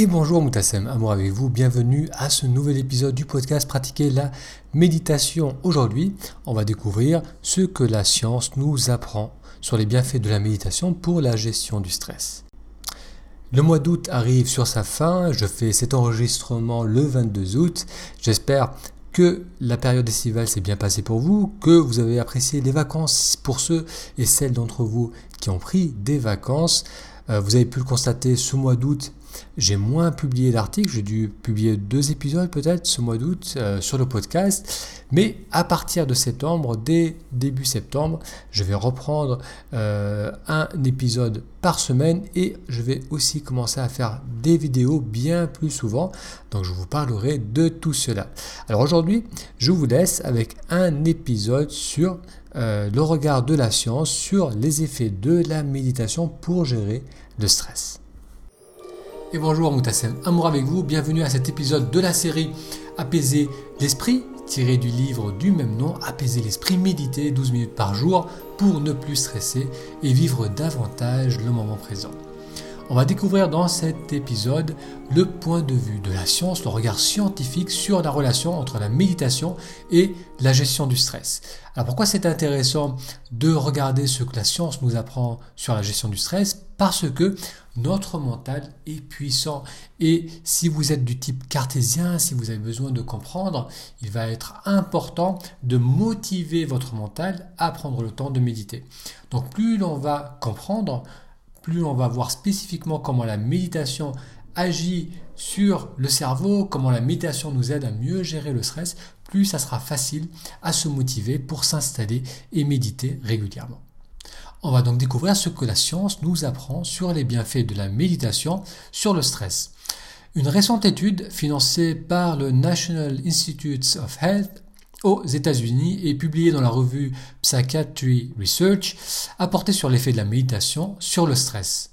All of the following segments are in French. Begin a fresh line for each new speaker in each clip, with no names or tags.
Et bonjour Moutassem, amour avec vous, bienvenue à ce nouvel épisode du podcast Pratiquer la méditation. Aujourd'hui, on va découvrir ce que la science nous apprend sur les bienfaits de la méditation pour la gestion du stress. Le mois d'août arrive sur sa fin, je fais cet enregistrement le 22 août. J'espère que la période estivale s'est bien passée pour vous, que vous avez apprécié les vacances pour ceux et celles d'entre vous qui ont pris des vacances. Euh, vous avez pu le constater ce mois d'août, j'ai moins publié d'articles, j'ai dû publier deux épisodes peut-être ce mois d'août euh, sur le podcast, mais à partir de septembre, dès début septembre, je vais reprendre euh, un épisode par semaine et je vais aussi commencer à faire des vidéos bien plus souvent, donc je vous parlerai de tout cela. Alors aujourd'hui, je vous laisse avec un épisode sur euh, le regard de la science sur les effets de la méditation pour gérer le stress. Et bonjour Moutassem, amour avec vous, bienvenue à cet épisode de la série Apaiser l'esprit, tiré du livre du même nom, Apaiser l'esprit, méditer 12 minutes par jour pour ne plus stresser et vivre davantage le moment présent. On va découvrir dans cet épisode le point de vue de la science, le regard scientifique sur la relation entre la méditation et la gestion du stress. Alors pourquoi c'est intéressant de regarder ce que la science nous apprend sur la gestion du stress? Parce que notre mental est puissant et si vous êtes du type cartésien, si vous avez besoin de comprendre, il va être important de motiver votre mental à prendre le temps de méditer. Donc plus l'on va comprendre, plus on va voir spécifiquement comment la méditation agit sur le cerveau, comment la méditation nous aide à mieux gérer le stress, plus ça sera facile à se motiver pour s'installer et méditer régulièrement. On va donc découvrir ce que la science nous apprend sur les bienfaits de la méditation sur le stress. Une récente étude financée par le National Institutes of Health aux États-Unis et publiée dans la revue Psychiatry Research a porté sur l'effet de la méditation sur le stress.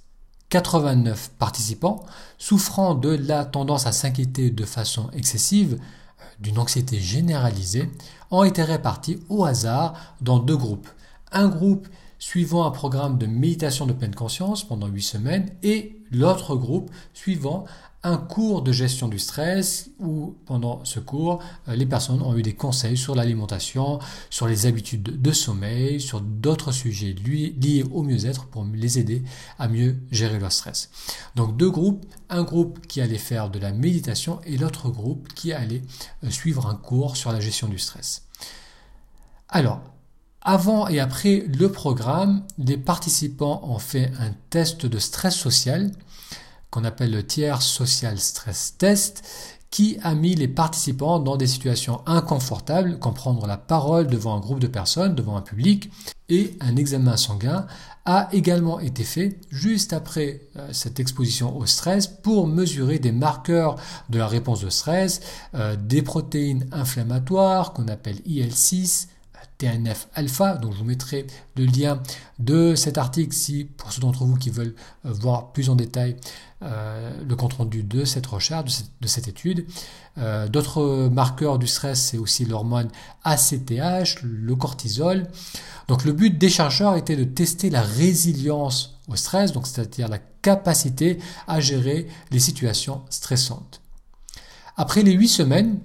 89 participants souffrant de la tendance à s'inquiéter de façon excessive, euh, d'une anxiété généralisée, ont été répartis au hasard dans deux groupes. Un groupe suivant un programme de méditation de pleine conscience pendant 8 semaines et l'autre groupe suivant un cours de gestion du stress où pendant ce cours, euh, les personnes ont eu des conseils sur l'alimentation, sur les habitudes de sommeil, sur d'autres sujets liés au mieux-être pour les aider à mieux gérer leur stress. Donc deux groupes, un groupe qui allait faire de la méditation et l'autre groupe qui allait euh, suivre un cours sur la gestion du stress. Alors, avant et après le programme, les participants ont fait un test de stress social qu'on appelle le tiers social stress test, qui a mis les participants dans des situations inconfortables, comme prendre la parole devant un groupe de personnes, devant un public, et un examen sanguin a également été fait juste après euh, cette exposition au stress pour mesurer des marqueurs de la réponse de stress, euh, des protéines inflammatoires qu'on appelle IL6, TNF-alpha. Donc je vous mettrai le lien de cet article si pour ceux d'entre vous qui veulent euh, voir plus en détail euh, le compte rendu de cette recherche, de cette, étude. Euh, d'autres marqueurs du stress, c'est aussi l'hormone ACTH, le cortisol. Donc le but des chercheurs était de tester la résilience au stress, donc c'est-à-dire la capacité à gérer les situations stressantes. Après les huit semaines,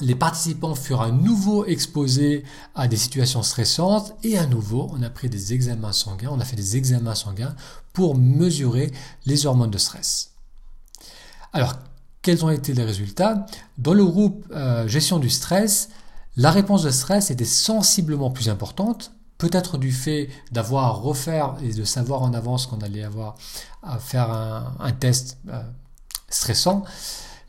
les participants furent à nouveau exposés à des situations stressantes et à nouveau on a pris des examens sanguins, on a fait des examens sanguins pour mesurer les hormones de stress. Alors, quels ont été les résultats? Dans le groupe euh, gestion du stress, la réponse de stress était sensiblement plus importante, peut-être du fait d'avoir refaire et de savoir en avance qu'on allait avoir à faire un, test euh, stressant.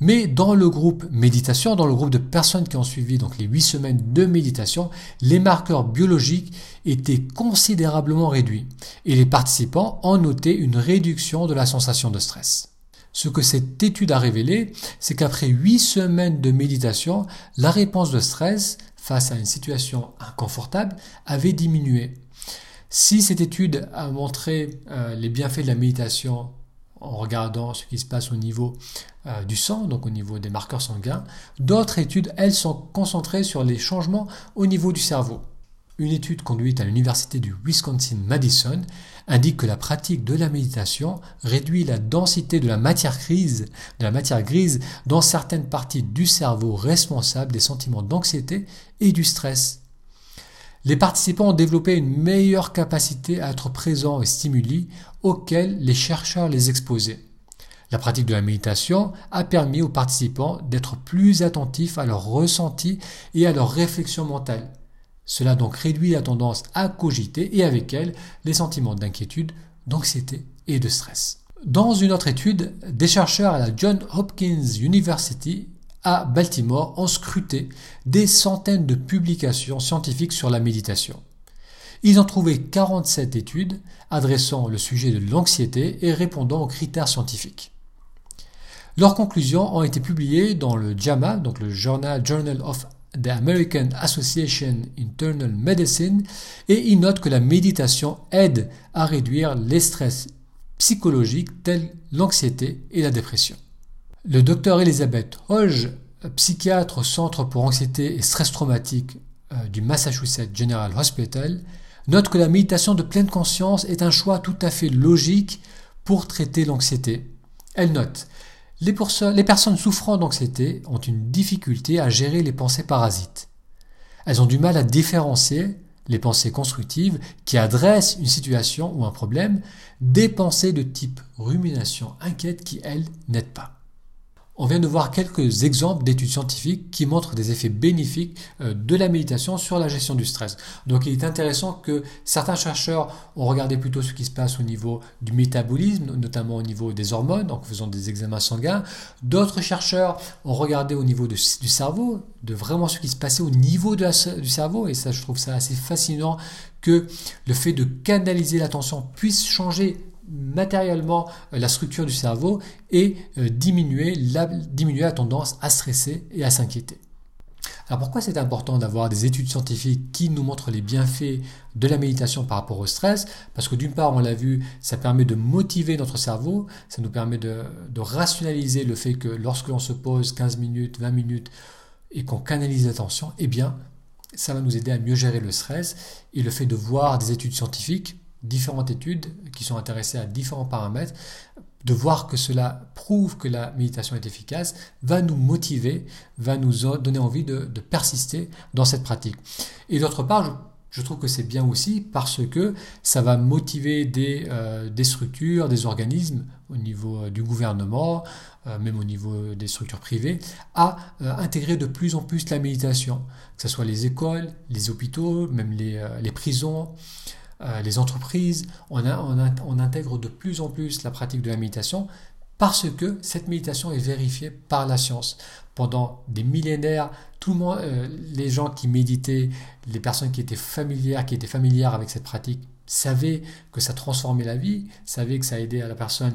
Mais dans le groupe méditation, dans le groupe de personnes qui ont suivi donc les 8 semaines de méditation, les marqueurs biologiques étaient considérablement réduits et les participants ont noté une réduction de la sensation de stress. Ce que cette étude a révélé, c'est qu'après 8 semaines de méditation, la réponse de stress face à une situation inconfortable avait diminué. Si cette étude a montré euh, les bienfaits de la méditation en regardant ce qui se passe au niveau euh, du sang, donc au niveau des marqueurs sanguins. D'autres études, elles, sont concentrées sur les changements au niveau du cerveau. Une étude conduite à l'université du Wisconsin-Madison indique que la pratique de la méditation réduit la densité de la matière grise, de la matière grise dans certaines parties du cerveau responsables des sentiments d'anxiété et du stress. Les participants ont développé une meilleure capacité à être présents et stimuli auxquels les chercheurs les exposaient. La pratique de la méditation a permis aux participants d'être plus attentifs à leurs ressentis et à leurs réflexions mentales. Cela donc réduit la tendance à cogiter et avec elle les sentiments d'inquiétude, d'anxiété et de stress. Dans une autre étude, des chercheurs à la Johns Hopkins University à Baltimore ont scruté des centaines de publications scientifiques sur la méditation. Ils ont trouvé 47 études adressant le sujet de l'anxiété et répondant aux critères scientifiques. Leurs conclusions ont été publiées dans le JAMA, donc le Journal, Journal of the American Association Internal Medicine, et ils notent que la méditation aide à réduire les stress psychologiques tels l'anxiété et la dépression. Le docteur Elizabeth Hodge, psychiatre au Centre pour anxiété et stress traumatique euh, du Massachusetts General Hospital, note que la méditation de pleine conscience est un choix tout à fait logique pour traiter l'anxiété. Elle note les, les personnes souffrant d'anxiété ont une difficulté à gérer les pensées parasites. Elles ont du mal à différencier les pensées constructives qui adressent une situation ou un problème des pensées de type rumination inquiète qui, elles, n'aident pas. On vient de voir quelques exemples d'études scientifiques qui montrent des effets bénéfiques euh, de la méditation sur la gestion du stress. Donc il est intéressant que certains chercheurs ont regardé plutôt ce qui se passe au niveau du métabolisme, notamment au niveau des hormones, en faisant des examens sanguins. D'autres chercheurs ont regardé au niveau du cerveau, de vraiment ce qui se passait au niveau du cerveau. Et ça, je trouve ça assez fascinant que le fait de canaliser l'attention puisse changer matériellement la structure du cerveau et euh, diminuer la, diminuer la tendance à stresser et à s'inquiéter. Alors pourquoi c'est important d'avoir des études scientifiques qui nous montrent les bienfaits de la méditation par rapport au stress? Parce que d'une part, on l'a vu, ça permet de motiver notre cerveau, ça nous permet de, de rationaliser le fait que lorsque l'on se pose 15 minutes, 20 minutes et qu'on canalise l'attention, eh bien, ça va nous aider à mieux gérer le stress. Et le fait de voir des études scientifiques différentes études qui sont intéressées à différents paramètres, de voir que cela prouve que la méditation est efficace, va nous motiver, va nous donner envie de, persister dans cette pratique. Et d'autre part, je, trouve que c'est bien aussi parce que ça va motiver des, euh, structures, des organismes au niveau euh, du gouvernement, euh, même au niveau des structures privées, à intégrer de plus en plus la méditation, que ce soit les écoles, les hôpitaux, même les prisons. Euh, les entreprises, on, intègre de plus en plus la pratique de la méditation parce que cette méditation est vérifiée par la science. Pendant des millénaires, tout le monde, euh, les gens qui méditaient, les personnes qui étaient familières, qui étaient familières avec cette pratique, savaient que ça transformait la vie, savaient que ça aidait à la personne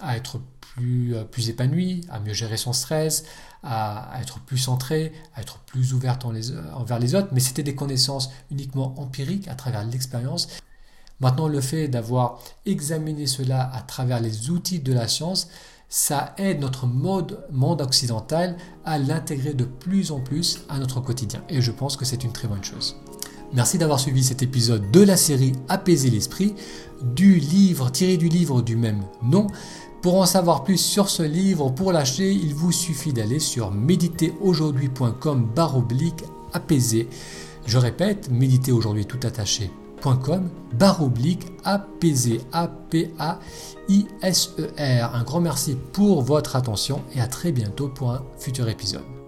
à être plus, euh, plus épanouie, à mieux gérer son stress, à, être plus centrée, à être plus ouverte envers les autres, mais c'était des connaissances uniquement empiriques à travers l'expérience. Maintenant, le fait d'avoir examiné cela à travers les outils de la science, ça aide notre mode, monde occidental à l'intégrer de plus en plus à notre quotidien. Et je pense que c'est une très bonne chose. Merci d'avoir suivi cet épisode de la série Apaiser l'esprit, du livre tiré du livre du même nom. Pour en savoir plus sur ce livre, pour l'acheter, il vous suffit d'aller sur méditeraujourd'hui.com barre oblique apaisé. Je répète, méditeraujourd'hui tout e. Un grand merci pour votre attention et à très bientôt pour un futur épisode.